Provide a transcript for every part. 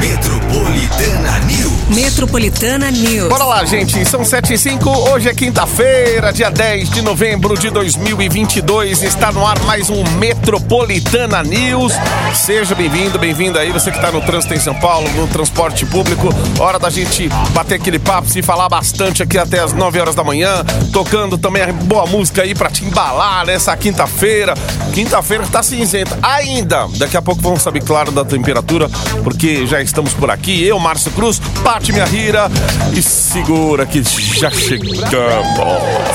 Metropolitana News. Metropolitana News. Bora lá, gente. São 7 e 5. Hoje é quinta-feira, dia 10 de novembro de 2022. Está no ar mais um Metropolitana News. Seja bem-vindo, bem-vindo aí. Você que está no trânsito em São Paulo, no transporte público. Hora da gente bater aquele papo, se falar bastante aqui até as 9 horas da manhã. Tocando também a boa música aí pra te embalar nessa quinta-feira. Quinta-feira tá cinzenta. Ainda. Daqui a pouco vamos saber, claro, da temperatura, porque já estamos por aqui. Eu, Márcio Cruz, Pati Minha Rira. E segura que já chegamos.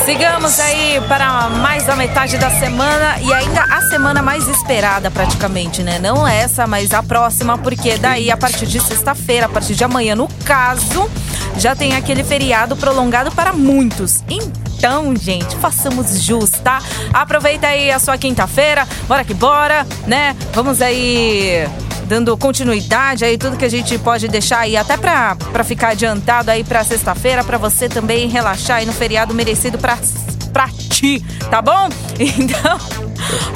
Sigamos aí para mais da metade da semana e ainda a semana mais esperada praticamente, né? Não essa, mas a próxima, porque daí a partir de sexta-feira, a partir de amanhã, no caso, já tem aquele feriado prolongado para muitos. Então, gente, façamos jus, tá? Aproveita aí a sua quinta-feira, bora que bora, né? Vamos aí dando continuidade aí tudo que a gente pode deixar aí até pra, pra ficar adiantado aí pra sexta-feira, pra você também relaxar aí no feriado merecido pra, pra ti, tá bom? Então,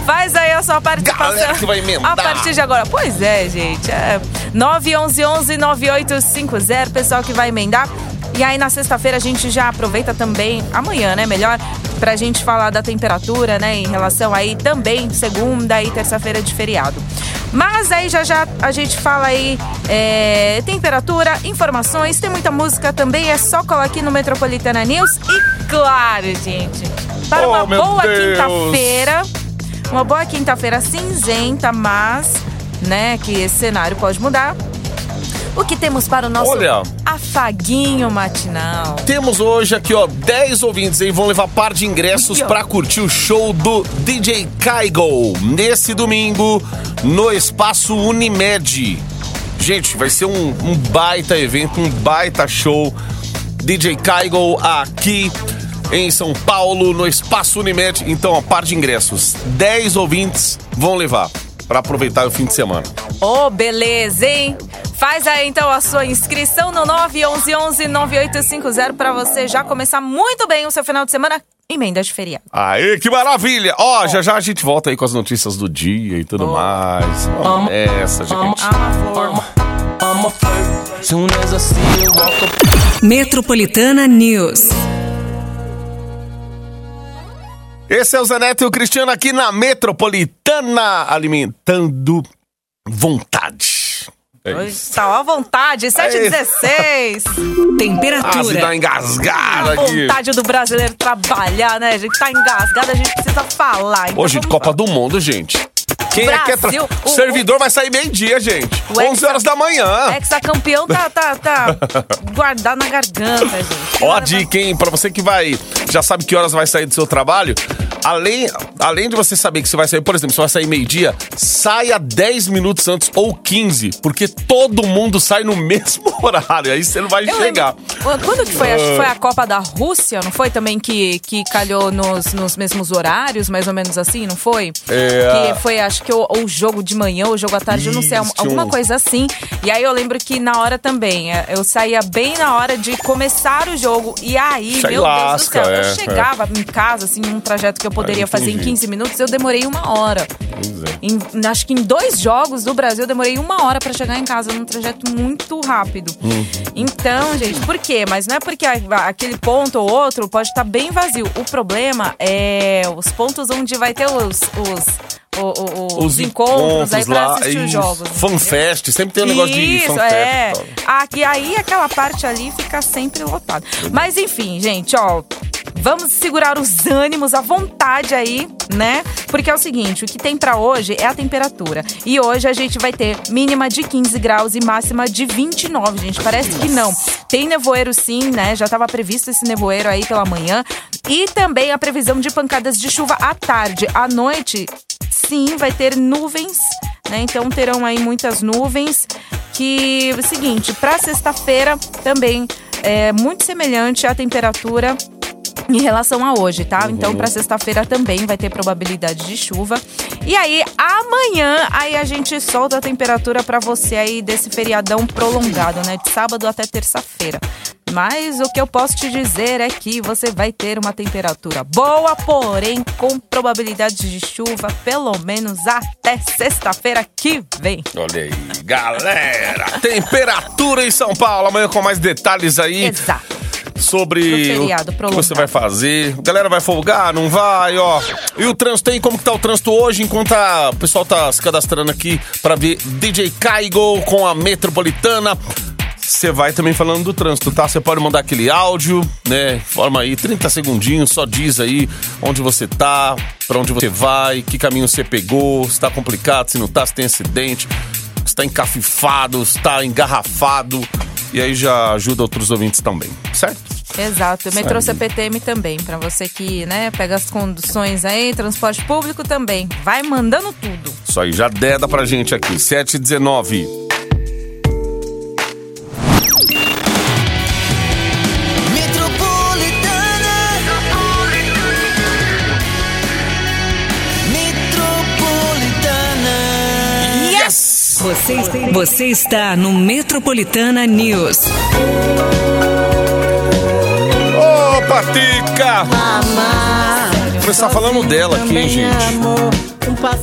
faz aí a sua participação. Galera que vai emendar. A partir de agora. Pois é, gente. É 911-9850, pessoal que vai emendar. E aí na sexta-feira a gente já aproveita também, amanhã, né, melhor, pra gente falar da temperatura, né, em relação aí também segunda e terça-feira de feriado. Mas aí já já a gente fala aí é, temperatura, informações, tem muita música também, é só colar aqui no Metropolitana News. E claro, gente, para Oh, uma boa quinta-feira, uma boa quinta-feira cinzenta, mas, né, que esse cenário pode mudar. O que temos para o nosso Olha. afaguinho matinal? Temos hoje aqui, ó, 10 ouvintes aí vão levar par de ingressos pra curtir o show do DJ Kaigo nesse domingo no espaço Unimed. Gente, vai ser um, um baita evento, um baita show. DJ Kaigo aqui em São Paulo, no espaço Unimed. Então, ó, par de ingressos. 10 ouvintes vão levar pra aproveitar o fim de semana. Ô, beleza, hein? Faz aí então a sua inscrição no 911-9850 para você já começar muito bem o seu final de semana. Emenda de feriado. Aê, que maravilha! Ó, já já a gente volta aí com as notícias do dia e tudo mais. Ó, essa, gente. Ah, flor. I'm a flirt. Soon as I see you walk up. Metropolitana News. Esse é o Zaneto e o Cristiano aqui na Metropolitana, alimentando vontade. É Hoje isso. tá à vontade, 7h16. Quase Temperatura. dá engasgada A aqui. vontade do brasileiro trabalhar, né? A gente tá engasgado, a gente precisa falar. Então Hoje, vamos Copa do Mundo, gente. Quem é que é tra... Brasil, o- servidor vai sair meio-dia, gente. O 11 horas da manhã. Ex-campeão tá, tá, tá guardado na garganta, gente. Ó a dica, hein? Pra você que vai. Já sabe que horas vai sair do seu trabalho. Além, além de você saber que você vai sair, por exemplo, você vai sair meio-dia, saia 10 minutos antes ou 15, porque todo mundo sai no mesmo horário. Aí você não vai Eu chegar. lembro- Quando que foi? Acho que foi a Copa da Rússia, não foi também que, que calhou nos, nos mesmos horários, mais ou menos assim, não foi? É. Que foi, acho que o, o jogo de manhã, o jogo à tarde, eu não sei, Isso, alguma um- coisa assim. E aí eu lembro que na hora também, é, eu saía bem na hora de começar o jogo. E aí, aí meu lasca, Deus do céu, é, eu chegava em casa, assim, num trajeto que eu poderia fazer em entendi. 15 minutos, eu demorei uma hora. É. Em- acho que em dois jogos do Brasil eu demorei uma hora pra chegar em casa num trajeto muito rápido. Uhum. Então, gente, por quê? Mas não é porque aquele ponto ou outro pode estar bem vazio. O problema é os pontos onde vai ter os, os, o- o- os encontros, aí pra lá, assistir os jogos. Fanfest, sempre tem um negócio de Isso, fanfest. é. e tal. Aqui, aí aquela parte ali fica sempre lotada. Mas enfim, gente, ó. Vamos segurar os ânimos, a vontade aí, né? Porque é o seguinte, o que tem pra hoje é a temperatura. E hoje a gente vai ter mínima de 15 graus e máxima de 29, gente. Parece que não. Tem nevoeiro sim, né? Já estava previsto esse nevoeiro aí pela manhã. E também a previsão de pancadas de chuva à tarde. À noite, sim, vai ter nuvens, né? Então terão aí muitas nuvens. Que é o seguinte, para sexta-feira também é muito semelhante à temperatura em relação a hoje, tá? Então, para sexta-feira também vai ter probabilidade de chuva. E aí, amanhã, aí a gente solta a temperatura para você aí desse feriadão prolongado, né? De sábado até terça-feira. Mas o que eu posso te dizer é que você vai ter uma temperatura boa, porém com probabilidade de chuva pelo menos até sexta-feira que vem. Olha aí, galera. Temperatura em São Paulo. Amanhã com mais detalhes aí. Exato. sobre feriado o que você vai fazer. A galera vai folgar, não vai, ó. E o trânsito aí, como que tá o trânsito hoje, enquanto a- o pessoal tá se cadastrando aqui pra ver DJ Caigo com a Metropolitana. Você vai também falando do trânsito, tá? Você pode mandar aquele áudio, né? Forma aí 30 segundinhos, só diz aí onde você tá, pra onde você vai, que caminho você pegou, se tá complicado, se não tá, se tem acidente, se tá encafifado, se tá engarrafado. E aí já ajuda outros ouvintes também, certo? Exato, metrô. CPTM também, pra você que, né, pega as conduções aí, transporte público também. Vai mandando tudo. Isso aí, já deda pra gente aqui. 719. Você, você está no Metropolitana News. Ô, Patica! Começar falando dela aqui, gente.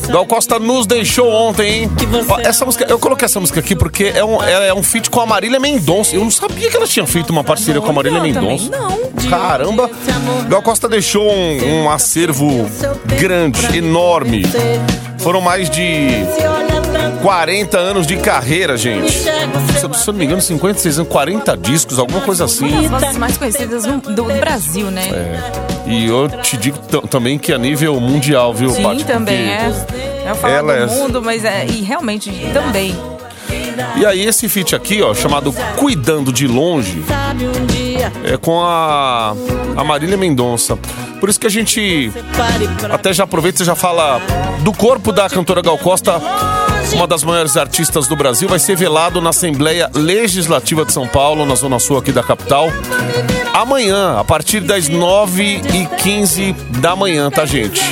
Gal Costa nos deixou ontem, hein? Ó, essa música, eu coloquei essa música aqui porque é um, é um feat com a Marília Mendonça. Eu não sabia que ela tinha feito uma parceria com a Marília Mendonça. não. Caramba! Gal Costa deixou um, um acervo grande, enorme. Foram mais de 40 anos de carreira, gente. Se eu, se eu não me engano, 56 anos, 40 discos, alguma coisa assim. Uma das vozes mais conhecidas do, do Brasil, né? E eu te digo também que a nível mundial, viu, Sim, Paty? também é. Eu falo ela do é- mundo, mas é. E realmente também. E aí esse feat aqui, ó, chamado Cuidando de Longe, é com a, a Marília Mendonça. Por isso que a gente até já aproveita e já fala do corpo da cantora Gal Costa, uma das maiores artistas do Brasil, vai ser velado na Assembleia Legislativa de São Paulo, na Zona Sul aqui da capital. Amanhã, a partir das 9h15 da manhã, tá, gente?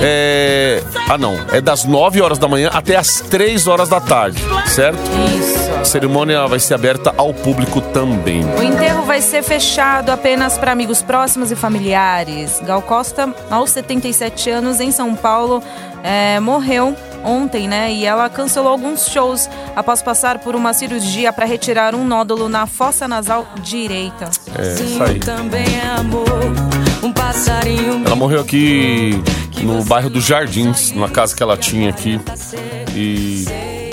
É. Ah, não. É das 9 horas da manhã até as 3 horas da tarde, certo? Isso. A cerimônia vai ser aberta ao público também. O enterro vai ser fechado apenas para amigos próximos e familiares. Gal Costa, aos 77 anos, em São Paulo, é, morreu ontem, né? E ela cancelou alguns shows após passar por uma cirurgia para retirar um nódulo na fossa nasal direita. É, isso aí. também é Ela morreu aqui no bairro dos Jardins, numa casa que ela tinha aqui. E,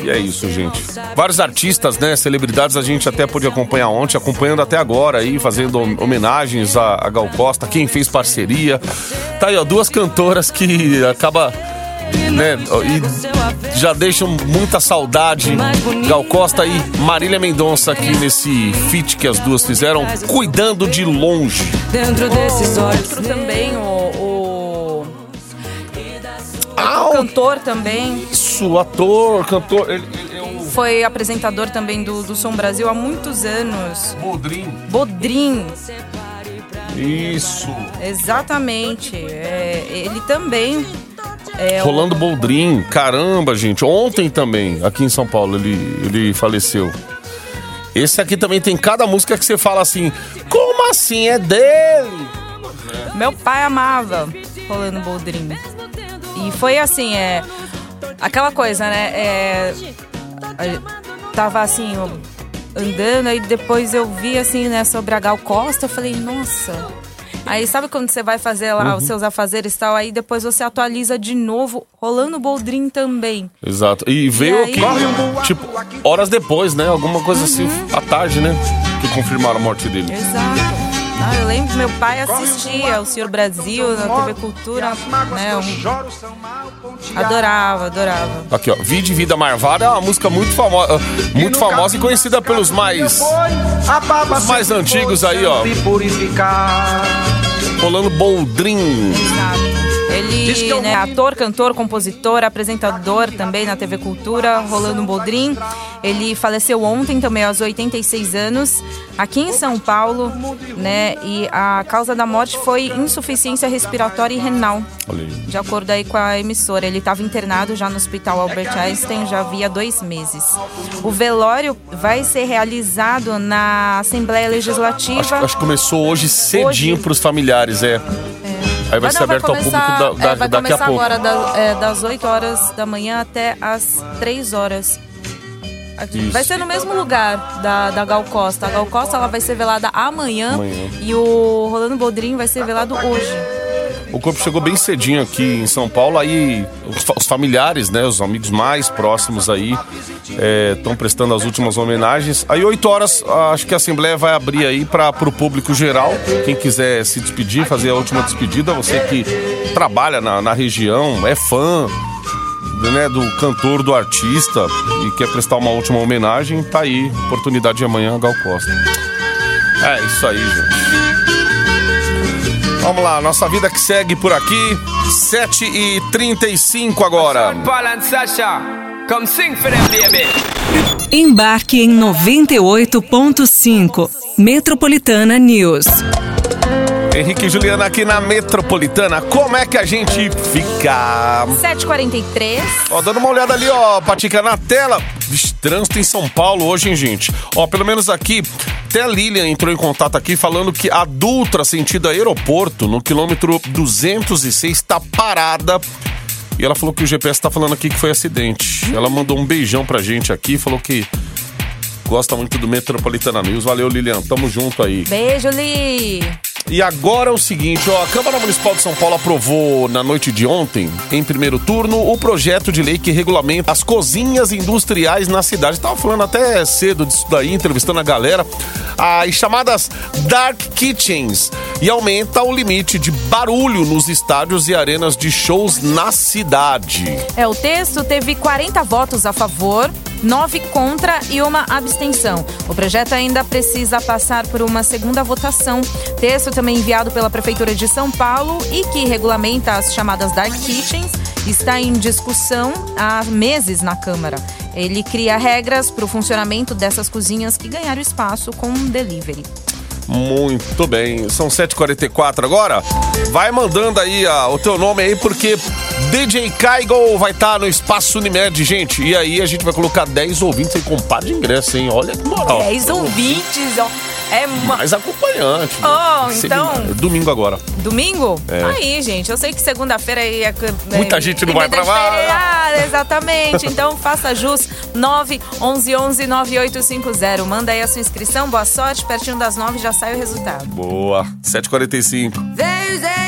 e é isso, gente. Vários artistas, né, celebridades, a gente até pôde acompanhar ontem, acompanhando até agora aí, fazendo hom- homenagens a, a Gal Costa, quem fez parceria. Tá aí, ó, duas cantoras que acaba, né, e já deixam muita saudade. Gal Costa e Marília Mendonça aqui nesse feat que as duas fizeram, cuidando de longe. dentro desses olhos. Também, o, o Ah, o cantor também, Isso, ator, cantor, ele, ele é o foi apresentador também do, do Som Brasil há muitos anos. Bodrim. Bodrim, Isso. exatamente. É, ele também é o- Rolando Boldrin, caramba, gente. Ontem também, aqui em São Paulo, ele, ele faleceu. Esse aqui também tem cada música que você fala assim, como assim? É dele? Meu pai amava Rolando Boldrin. E foi assim, é. Aquela coisa, né? É, tava assim, andando, aí depois eu vi assim, né, sobre a Gal Costa, eu falei, nossa. Aí sabe quando você vai fazer lá os seus afazeres e tal, aí depois você atualiza de novo, rolando Boldrin também. Exato. E veio aí? aqui, tipo, horas depois, né? Alguma coisa assim, à tarde, né? Que confirmaram a morte dele. Exato. Ah, eu lembro que meu pai assistia o Senhor Brasil na TV Cultura, né? um- Adorava, adorava. Aqui, ó. Vida e Vida Marvada é uma música muito famosa, muito famosa e conhecida pelos mais Os mais antigos aí, ó. Rolando Boldrin. Exato. Ele né, é ator, cantor, compositor, apresentador também na TV Cultura, Rolando Boldrin. Ele faleceu ontem também aos 86 anos, aqui em São Paulo, né? E a causa da morte foi insuficiência respiratória e renal. De acordo aí com a emissora, ele estava internado já no Hospital Albert Einstein já havia dois meses. O velório vai ser realizado na Assembleia Legislativa. Acho, acho que começou hoje cedinho Hoje. pros familiares, é. Aí vai ser aberto ao público da- da- é, vai daqui a pouco. agora, da- é, das 8 horas da manhã até as 3 horas. Isso. Vai ser no mesmo lugar da, da Gal Costa. A Gal Costa ela vai ser velada amanhã, Amanhã. e o Rolando Boldrin vai ser velado hoje. O corpo chegou bem cedinho aqui em São Paulo, aí os, os familiares, né, os amigos mais próximos aí estão prestando as últimas homenagens. Aí 8 horas, acho que a Assembleia vai abrir aí para o público geral, quem quiser se despedir, fazer a última despedida, você que trabalha na, na região, é fã né, do cantor, do artista e quer prestar uma última homenagem, tá aí, oportunidade de amanhã, Gal Costa. É isso aí, gente. Vamos lá, nossa vida que segue por aqui. 7 e 35 agora. Embarque em 98.5. Metropolitana News. Henrique e Juliana aqui na Metropolitana. Como é que a gente fica? 7h43. Ó, dando uma olhada ali, ó, Patica, na tela. Vixe, trânsito em São Paulo hoje, hein, gente? Ó, pelo menos aqui, até a Lilian entrou em contato aqui falando que a Dutra, sentido aeroporto, no quilômetro 206, tá parada. E ela falou que o GPS tá falando aqui que foi acidente. Ela mandou um beijão pra gente aqui, falou que gosta muito do Metropolitana News. Valeu, Lilian, tamo junto aí. Beijo, Li. E agora é o seguinte, ó, a Câmara Municipal de São Paulo aprovou na noite de ontem, em primeiro turno, o projeto de lei que regulamenta as cozinhas industriais na cidade. Tava falando até cedo disso daí, entrevistando a galera, as chamadas dark kitchens, e aumenta o limite de barulho nos estádios e arenas de shows na cidade. É, o texto teve 40 votos a favor, 9 contra e uma abstenção. O projeto ainda precisa passar por uma segunda votação. Texto também enviado pela Prefeitura de São Paulo e que regulamenta as chamadas Dark Kitchens está em discussão há meses na Câmara. Ele cria regras para o funcionamento dessas cozinhas que ganharam espaço com delivery. Muito bem, são 7h44 agora. Vai mandando aí ah, o teu nome aí, porque DJ Kaigo vai estar no Espaço Unimed, gente. E aí a gente vai colocar 10 ouvintes aí com par de ingresso, hein? Olha que moral. 10 ouvintes, ó. É uma... Mais acompanhante. né? Oh, Segunda- então- Domingo agora. Domingo? É. Aí, gente, eu sei que segunda-feira aí é. Muita é, gente não vai pra lá. exatamente. Então faça jus 9 11 11 9850. Manda aí a sua inscrição, boa sorte. Pertinho das 9 já sai o resultado. Boa. 7h45. There's a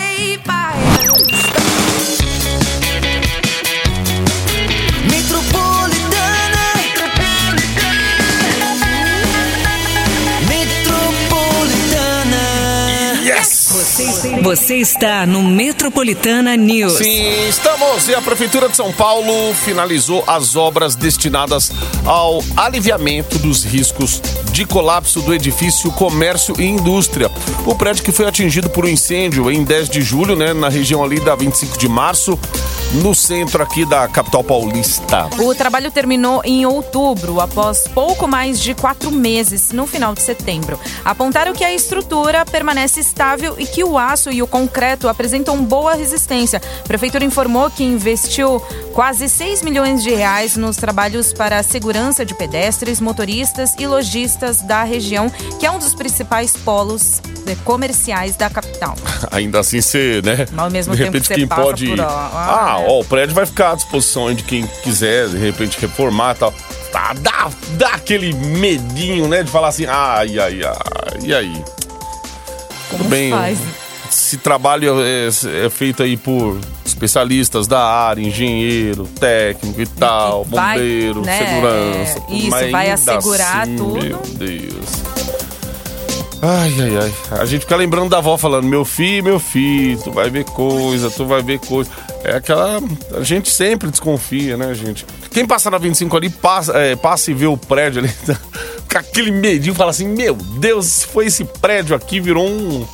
Você está no Metropolitana News. Sim, estamos. E a Prefeitura de São Paulo finalizou as obras destinadas ao aliviamento dos riscos de colapso do edifício Comércio e Indústria. O prédio que foi atingido por um incêndio em 10 de julho, né, na região ali da 25 de março, no centro aqui da capital paulista. O trabalho terminou em outubro, após pouco mais de quatro meses, no final de setembro. Apontaram que a estrutura permanece estável e que o aço e o concreto apresentam boa resistência. A prefeitura informou que investiu quase 6 milhões de reais nos trabalhos para a segurança de pedestres, motoristas e lojistas da região, que é um dos principais polos eh, comerciais da capital. Ainda assim, você, né? Mas ao mesmo de tempo repente, que você quem passa pode. por ah. Ó, o prédio vai ficar à disposição de quem quiser, de repente, reformar e tal. Tá, dá, dá aquele medinho, né? De falar assim, ai, ai, ai, e aí? Como bem, faz? Esse trabalho é, é feito aí por especialistas da área, engenheiro, técnico e tal, vai, bombeiro, né, segurança. tudo, isso, vai assegurar assim, tudo. Meu Deus. Ai, ai, ai. A gente fica lembrando da avó falando, meu filho, meu filho, tu vai ver coisa, tu vai ver coisa. É aquela. A gente sempre desconfia, né, gente? Quem passa na 25 ali, passa, é, passa e vê o prédio ali, com aquele medinho, fala assim, meu Deus, foi esse prédio aqui, virou um.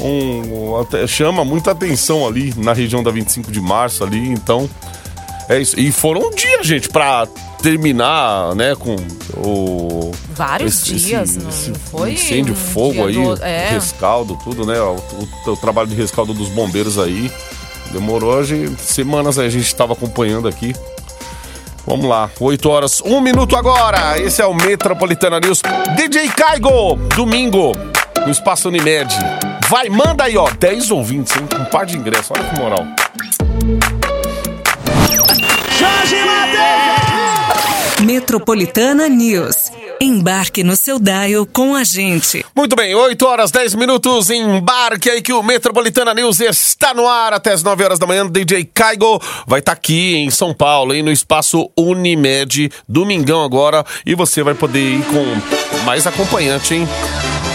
um, até chama muita atenção ali na região da 25 de março ali, então é isso. E foram um dia, gente, pra terminar, né, com o Vários dias, não foi incêndio, um fogo aí, do- é. rescaldo, tudo, né? O, o- o trabalho de rescaldo dos bombeiros aí demorou hoje semanas aí a gente tava acompanhando aqui. Vamos lá, 8 horas, 1 minuto agora. Esse é o Metropolitana News. DJ Caigo, domingo, no Espaço Unimed. Vai, manda aí, ó, 10 ouvintes, hein? Um par de ingressos, olha que moral. Metropolitana News. Embarque no seu dial com a gente. Muito bem, 8 horas 10 minutos, embarque aí que o Metropolitana News está no ar até as 9 horas da manhã. DJ Caigo vai estar aqui em São Paulo, hein, no espaço Unimed, domingão agora, e você vai poder ir com mais acompanhante, hein?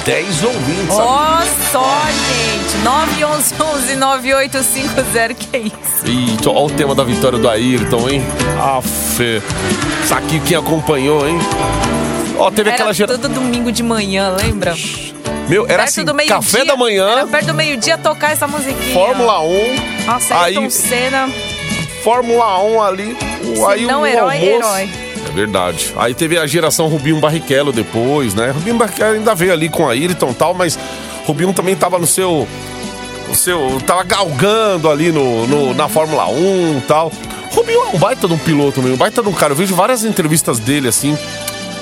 10 ouvintes. Ó só, gente. 911-9850, que é isso? E olha o tema da vitória do Ayrton, hein? Aff, saque quem acompanhou, hein? Ó, teve Era aquela gera... todo domingo de manhã, lembra? Meu, era Perto assim, do café da manhã, Era perto do meio-dia tocar essa musiquinha. Fórmula 1, Nossa, aí Ayrton Senna. Fórmula 1 ali, o, aí não o herói, almoço. herói. É verdade. Aí teve a geração Rubinho Barrichello depois, né? Rubinho Barrichello ainda veio ali com a Ayrton e tal, mas Rubinho também tava no seu. No seu. Tava galgando ali no, no- na Fórmula 1 e tal. Rubinho é um baita de um piloto mesmo, um baita de um cara. Eu vejo várias entrevistas dele assim.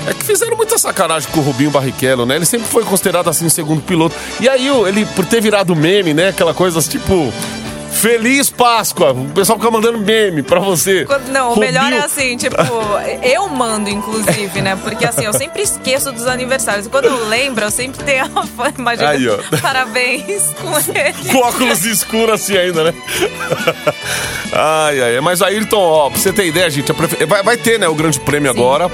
É que fizeram muita sacanagem com o Rubinho Barrichello, né? Ele sempre foi considerado assim o segundo piloto. E aí, ele, por ter virado meme, né? Aquela coisa tipo. Feliz Páscoa! O pessoal fica mandando meme pra você. Não, o Rubinho- melhor é assim, tipo, eu mando, inclusive, né? Porque assim, eu sempre esqueço dos aniversários. Quando eu lembro, eu sempre tenho a imagem. Aí, ó. Parabéns com ele. com óculos escuros assim ainda, né? ai, ai. Mas Ayrton, ó, pra você ter ideia, gente, prefe- vai, vai ter, né, o grande prêmio agora.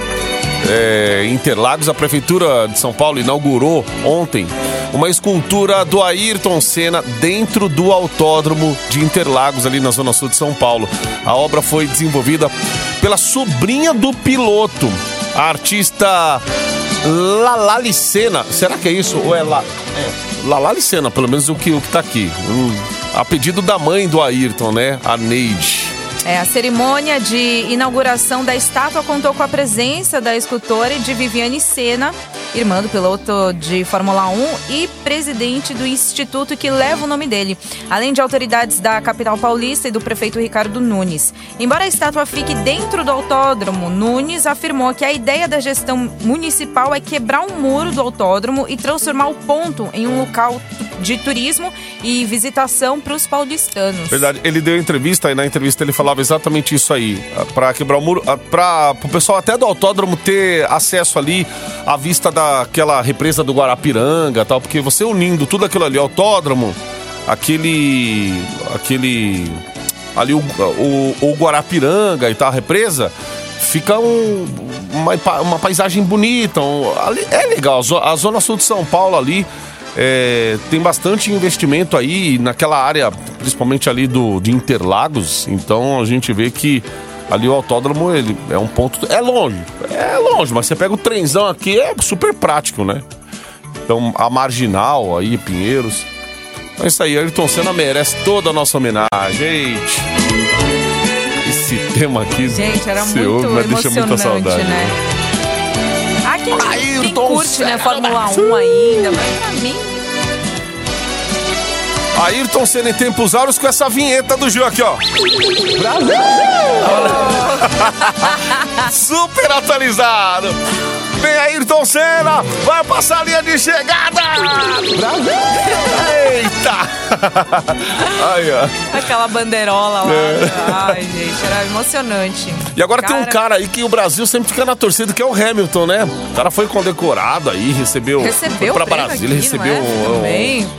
É, Interlagos, a Prefeitura de São Paulo inaugurou ontem uma escultura do Ayrton Senna dentro do autódromo de Interlagos, ali na Zona Sul de São Paulo. A obra foi desenvolvida pela sobrinha do piloto, a artista Lalali Senna. Será que é isso? Ou é La... É, pelo menos o que, o que tá aqui. Hum, a pedido da mãe do Ayrton, né? A Neide. É, a cerimônia de inauguração da estátua contou com a presença da escultora e de Viviane Senna, irmã do piloto de Fórmula 1 e presidente do instituto que leva o nome dele, além de autoridades da capital paulista e do prefeito Ricardo Nunes. Embora a estátua fique dentro do autódromo, Nunes afirmou que a ideia da gestão municipal é quebrar um muro do autódromo e transformar o ponto em um local de turismo e visitação para os paulistanos. Verdade, ele deu entrevista e na entrevista ele falava exatamente isso aí. Pra quebrar o muro, pra o pessoal até do autódromo ter acesso ali à vista daquela represa do Guarapiranga tal, porque você unindo tudo aquilo ali, autódromo, aquele. aquele. ali o, o, o Guarapiranga e tal, a represa, fica um- uma, uma paisagem bonita. um- é legal, a Zona Sul de São Paulo ali. é, tem bastante investimento aí naquela área, principalmente ali do, de Interlagos. Então a gente vê que ali o autódromo ele é um ponto. É longe, é longe, mas você pega o trenzão aqui, é super prático, né? Então a marginal aí, Pinheiros. É isso aí, Ayrton Senna merece toda a nossa homenagem, gente. Esse tema aqui, Gente, era muito ouve, mas deixa muita saudade. né? Ah, quem, quem Ayrton curte, né. Fórmula 1 ainda, mas pra mim... Ayrton Senna em tempos áureos com essa vinheta do Gil aqui, ó. Super atualizado. Vem Ayrton Senna, vai passar a linha de chegada. Eita. Aí, ó. Aquela bandeirola lá. É. Ai, gente, era emocionante. E agora tem um cara aí que o Brasil sempre fica na torcida, que é o Hamilton, né? O cara foi condecorado aí, recebeu. Recebeu foi o pra Brasília, aqui, recebeu não é? um- Também.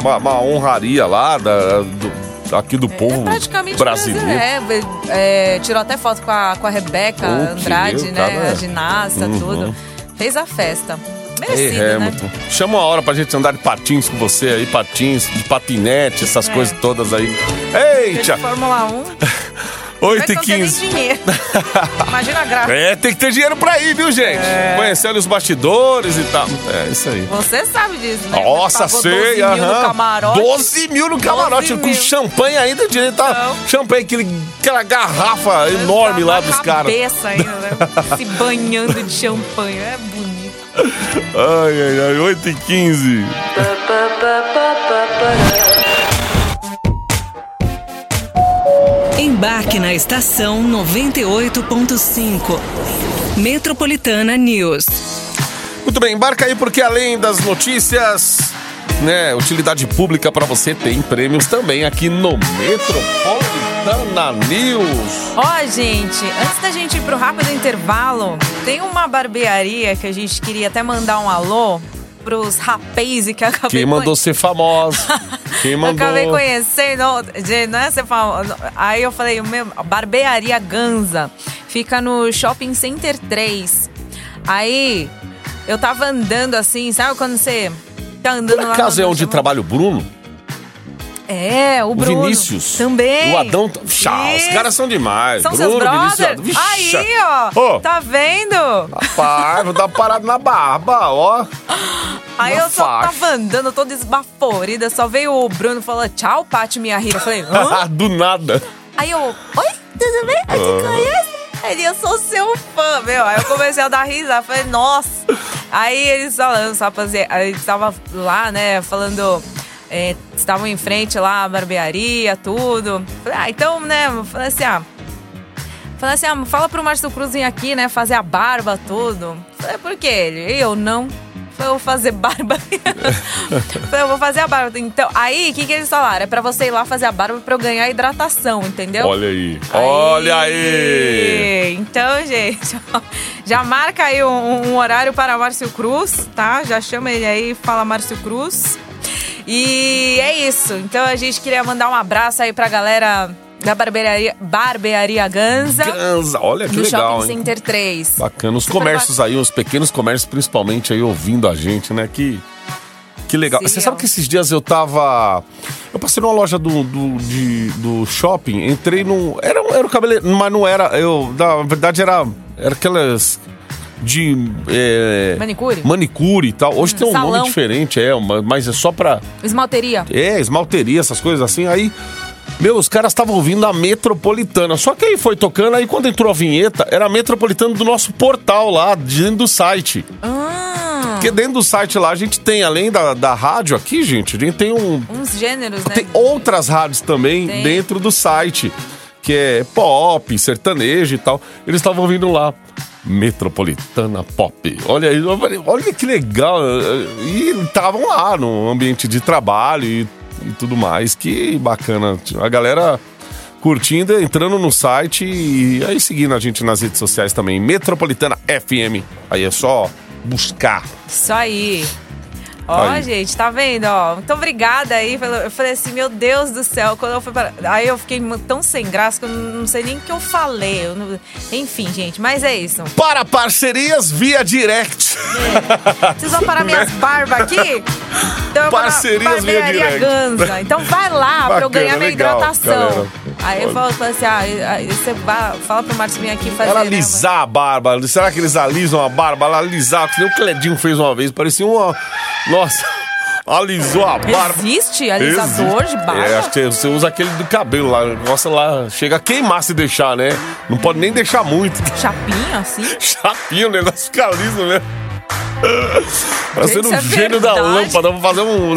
Uma, uma honraria lá da, do- aqui do povo Praticamente brasileiro. brasileiro. É, é, tirou até foto com a, com a Rebeca Oh, Andrade, meu, né? cara. A ginasta, Uhum. tudo. Fez a festa. Ei, Merecido, né? Hamilton. Chama uma hora pra gente andar de patins com você aí, patins, de patinete, essas É. coisas todas aí. Eita! Fórmula 1. 8 Vai e que não tem nem 15. dinheiro. Imagina a graça. É, tem que ter dinheiro pra ir, viu, gente? É. Conhecer ali os bastidores e tal. É, isso aí. Você sabe disso, né? Nossa, Pagou sei, 12 mil no aham. camarote. 12 mil no camarote, 12 com mil. champanhe ainda, direito tá? Não. Champanhe, aquele, aquela garrafa enorme lá dos caras. cabeça ainda, né? Se banhando de champanhe. É bonito. Ai, ai, ai, 8 e 15. Embarque na estação 98.5. Metropolitana News. Muito bem, embarca aí porque além das notícias, né, utilidade pública pra você, tem prêmios também aqui no Metropolitana News. Ó, gente, antes da gente ir pro rápido intervalo, tem uma barbearia que a gente queria até mandar um alô pros rapazes que acabei Quem mandou ser famosa? Quem mandou? Acabei conhecendo, gente, não é ser famoso. Aí eu falei, meu, barbearia Ganza, fica no Shopping Center 3. Aí eu tava andando assim, sabe quando você tá andando Por lá acaso no- é onde trabalha o Bruno? É, o O Bruno. Vinícius? Também. O Adão? Chá, os caras são demais. São Bruno, seus Vinícius, brothers? Vixe. Aí, ó. Ô. Tá vendo? Rapaz, vou dar uma parada na barba, ó. Aí Na eu só faixa. tava andando toda esbaforida. Só veio o Bruno e falou: tchau, Paty, minha rira. Eu falei: hã? Do nada. Aí eu, oi, tudo bem? Eu te conheço? Ele, eu sou seu fã, meu. Aí eu comecei a dar risada, falei, nossa. Aí eles falando, só fazer. Aí eles estavam lá, né, falando. É, estavam em frente lá, a barbearia, tudo. Ah, então, né, falei assim, ah. Falei assim, ah, fala pro Márcio Cruz vir aqui, né, fazer a barba, tudo. Falei, por quê? Ele, eu não. Eu vou fazer barba. Eu vou fazer a barba. Então, aí, o que, que eles falaram? É pra você ir lá fazer a barba pra eu ganhar hidratação, entendeu? Olha aí. Olha aí. Então, gente, ó, já marca aí um, um horário para Márcio Cruz, tá? Já chama ele aí, fala Márcio Cruz. E é isso. Então a gente queria mandar um abraço aí pra galera da barbearia, barbearia Ganza. Ganza, olha que no legal, Shopping hein? Center 3. Bacana. Os Super comércios aí, os pequenos comércios, principalmente aí ouvindo a gente, né? Que, que legal. Sim, Você sabe que esses dias eu tava. Eu passei numa loja do, do, de- do shopping, entrei num. Era, um- era o cabelo. Mas não era. Eu, na verdade, era. Era aquelas. De. é, Manicure? Manicure e tal. Hoje Hum, tem um salão. nome diferente, é, mas é só pra. Esmalteria. É, esmalteria, essas coisas assim. Aí, meu, os caras estavam ouvindo a metropolitana. Só que aí foi tocando, aí quando entrou a vinheta, era a metropolitana do nosso portal lá, dentro do site. Ah, Porque dentro do site lá a gente tem, além da, da rádio aqui, gente, a gente tem um. uns gêneros, né? Tem outras rádios também Tem. dentro do site. Que é pop, sertanejo e tal. Eles estavam ouvindo lá. Metropolitana Pop. Olha aí, olha que legal. E estavam lá no ambiente de trabalho e, e tudo mais. Que bacana. A galera curtindo, entrando no site e aí seguindo a gente nas redes sociais também. Metropolitana FM. Aí é só buscar. Isso aí. Ó, Aí. gente, tá vendo? Ó, muito obrigada aí. pelo- Eu falei assim, meu Deus do céu, quando eu fui para. Aí eu fiquei tão sem graça que eu não sei nem o que eu falei. Eu não- Enfim, gente, mas é isso. Para parcerias via direct. Vocês vão parar minhas barbas aqui? Então eu vou na Parcerias via direct. Ganza. Então vai lá pra eu Bacana, ganhar minha legal, hidratação. galera. Aí eu falo, falo assim, ah, aí você fala pro Márcio vir aqui fazer. Ela né, alisar a barba. Será que eles alisam a barba? Ela alisar, que nem o Cledinho fez uma vez. Parecia uma. Nossa, alisou a barba. Existe alisador Existe. de barba? É, acho que você usa aquele do cabelo lá. Nossa, lá chega a queimar se deixar, né? Não pode nem deixar muito. Chapinha, assim? Chapinho, o negócio fica liso, né? Parecendo um é gênio da verdade. lâmpada. Vamos fazer um.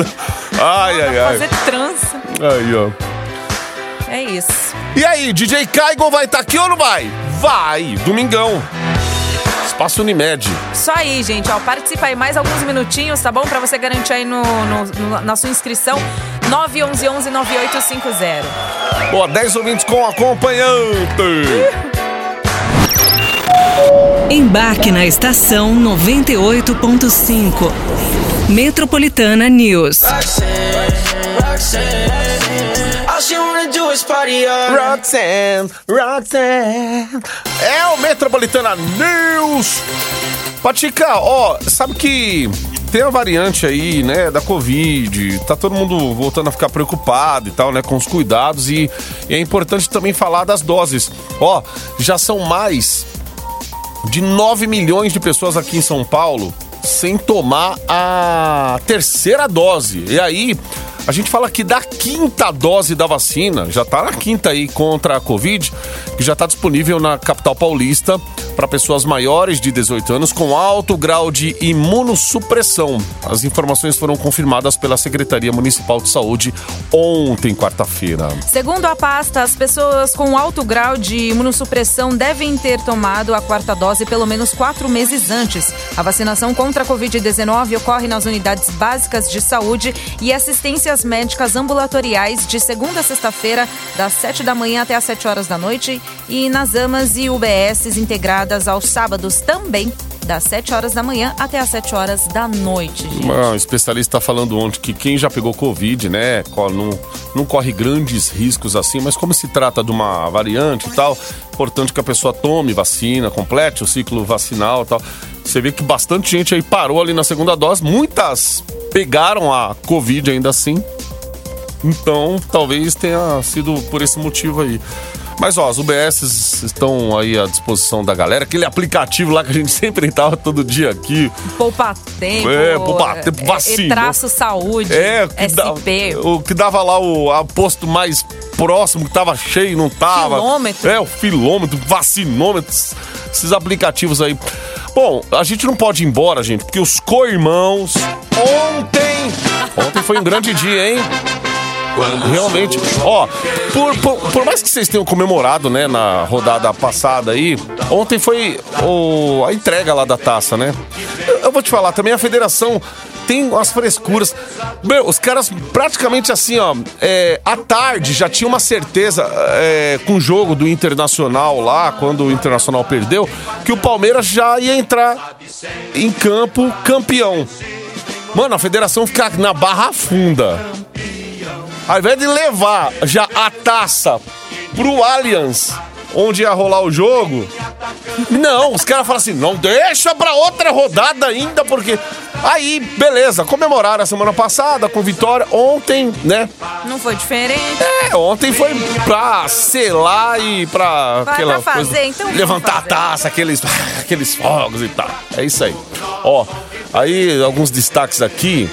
Ai, ai, ai. Fazer trança. Aí, ó. É isso. E aí, DJ Caigon vai estar aqui ou não vai? Vai, domingão. Espaço Unimed. Isso aí, gente. Ó, participa aí mais alguns minutinhos, tá bom? Pra você garantir aí no, no- no- na sua inscrição. 911-9850. Boa, 10 ouvintes com acompanhante. Embarque na estação 98.5. Metropolitana News. Roxanne, Roxanne. Party night. Roxanne, Roxanne. É o Metropolitana News. Patica, ó, sabe que tem a variante aí, né, da Covid, tá todo mundo voltando a ficar preocupado e tal, né, com os cuidados e, e é importante também falar das doses. Ó, já são mais de 9 milhões de pessoas aqui em São Paulo sem tomar a terceira dose. E aí, a gente fala que da quinta dose da vacina, já tá na quinta aí contra a Covid, que já tá disponível na capital paulista para pessoas maiores de 18 anos com alto grau de imunossupressão. As informações foram confirmadas pela Secretaria Municipal de Saúde ontem, quarta-feira. Segundo a pasta, as pessoas com alto grau de imunossupressão devem ter tomado a quarta dose pelo menos quatro meses antes. A vacinação contra a Covid-19 ocorre nas unidades básicas de saúde e assistências médicas ambulatoriais de segunda a sexta-feira, das 7 da manhã até as 7 horas da noite, e nas AMAs e UBSs integradas aos sábados também, das 7 horas da manhã até as 7 horas da noite. Gente. Um especialista está falando ontem que quem já pegou Covid, né, não, não corre grandes riscos assim, mas como se trata de uma variante e tal, importante que a pessoa tome vacina, complete o ciclo vacinal e tal. Você vê que bastante gente aí parou ali na segunda dose, muitas pegaram a Covid ainda assim. Então, talvez tenha sido por esse motivo aí. Mas ó, as UBS estão aí à disposição da galera. Aquele aplicativo lá que a gente sempre entrava todo dia aqui. Poupa tempo. É, poupa tempo, vacina. É, traço saúde. É, o que, SP. dava, o que dava lá o a posto mais próximo, que tava cheio, não tava. Filômetro. É, o filômetro, vacinômetro, esses aplicativos aí. Bom, a gente não pode ir embora, gente, porque os co-irmãos ontem. Ontem foi um grande dia, hein? Realmente, ó, por, por, por, mais que vocês tenham comemorado, né, na rodada passada aí, ontem foi o, a entrega lá da taça, né? Eu, eu vou te falar, também a federação tem umas frescuras. Meu, os caras praticamente assim, ó, é, à tarde já tinha uma certeza é, com o jogo do Internacional lá, quando o Internacional perdeu, que o Palmeiras já ia entrar em campo campeão. Mano, a federação fica na barra funda. Ao invés de levar já a taça pro Allianz, onde ia rolar o jogo, não, os caras falam assim: não deixa pra outra rodada ainda, porque. Aí, beleza, comemoraram a semana passada com vitória. Ontem, né? Não foi diferente. É, ontem foi pra selar e pra. Vai aquela pra fazer, coisa, então levantar a taça, aqueles, aqueles fogos e tal. É isso aí. Ó, aí alguns destaques aqui.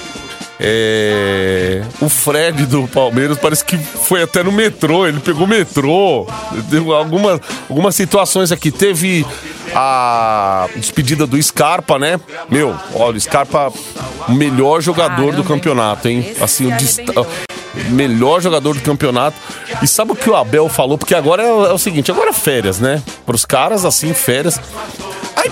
É, o Fred do Palmeiras parece que foi até no metrô, ele pegou o metrô. Deu algumas, algumas situações aqui. Teve a despedida do Scarpa, né? Meu, olha, o Scarpa, o melhor jogador do campeonato, hein? Assim, o arrebentou. melhor jogador do campeonato. E sabe o que o Abel falou? Porque agora é, o- é o seguinte, agora é férias, né? Pros caras, assim, férias.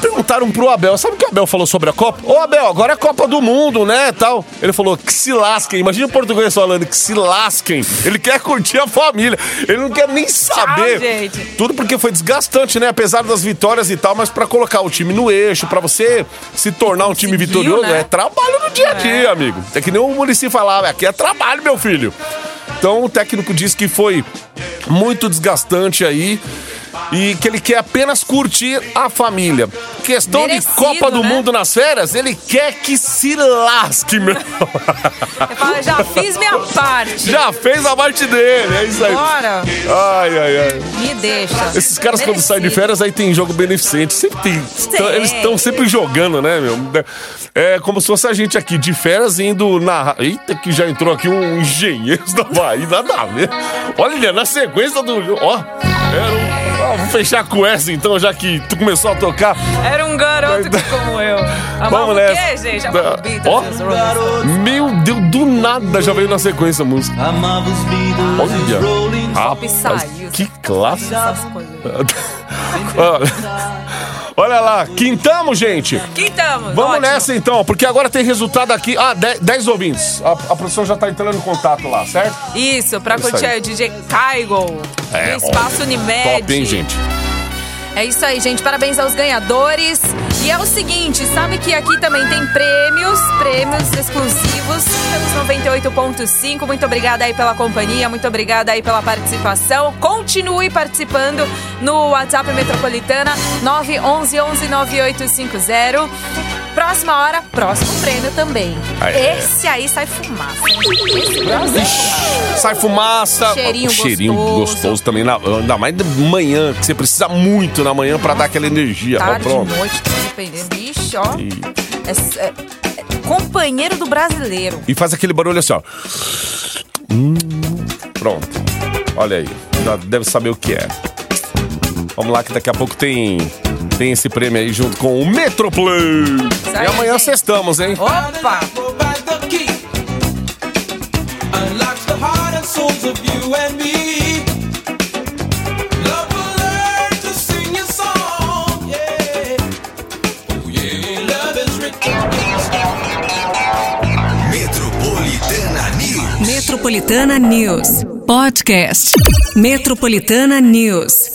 Perguntaram pro Abel, sabe o que o Abel falou sobre a Copa? Ô Abel, agora é Copa do Mundo, né, tal. Ele falou, que se lasquem. Imagina o português falando, que se lasquem. Ele quer curtir a família. Ele não quer nem saber. gente. Tudo porque foi desgastante, né? Apesar das vitórias e tal, mas pra colocar o time no eixo, pra você se tornar um time vitorioso, né? é trabalho no dia a dia, amigo. É que nem o Murici falava, aqui é trabalho, meu filho. Então o técnico disse que foi muito desgastante aí e que ele quer apenas curtir a família. Questão Merecido, de Copa do né? Mundo nas férias, ele quer que se lasque, meu. Ele fala, já fiz minha parte. Já fez a parte dele, é isso aí. Bora, Ai, ai, ai. me deixa. Esses caras quando saem de Merecido. férias aí tem jogo beneficente. Sempre tem. Tão- Eles estão sempre jogando, né, meu? É como se fosse a gente aqui de férias indo na. Eita, que já entrou aqui um engenheiro da Bahia, nada a ver. Olha, na sequência do. Ó, era um. Vou fechar com essa então, já que tu começou a tocar. Era um garoto que, como eu. Amava Vamos o nessa. quê, gente? Amava Beatles, Rolling Meu Deus, do nada já veio na sequência a música. Amava os Beatles, Olha. Rolling Rapaz, que classe. Essas coisas. Olha lá, quintamos, gente. Quintamos. Vamos ótimo. nessa então, porque agora tem resultado aqui. Ah, 10 ouvintes. A, a produção já tá entrando em contato lá, certo? Isso, pra Isso curtir aí. o DJ Kaigo. É, Espaço Unimed. Top, hein, gente? É isso aí, gente. Parabéns aos ganhadores. E é o seguinte, sabe que aqui também tem prêmios, prêmios exclusivos pelos 98.5. Muito obrigada aí pela companhia, muito obrigada aí pela participação. Continue participando no WhatsApp Metropolitana 911 11 9850. Próxima hora, próximo prêmio também. Ah, é. Esse aí sai fumaça? Esse sai fumaça. Sai fumaça. Cheirinho Cheirinho gostoso. gostoso também. Na, ainda mais de manhã, que você precisa muito na manhã pra dar aquela energia. Ó, Tarde, pronto. noite, tá dependendo. Vixe, ó. É- é- é companheiro do brasileiro. E faz aquele barulho assim, ó. Hum, pronto. Olha aí. Já deve saber o que é. Vamos lá que daqui a pouco tem, tem esse prêmio aí junto com o Metroplay. E amanhã gente. sextamos, hein? Opa! Provide the key. Unlocks the heart and souls of you and me. Love will learn to sing your song. Yeah. Yeah. Love is written. Metropolitana News. Metropolitana News. Podcast. Metropolitana News.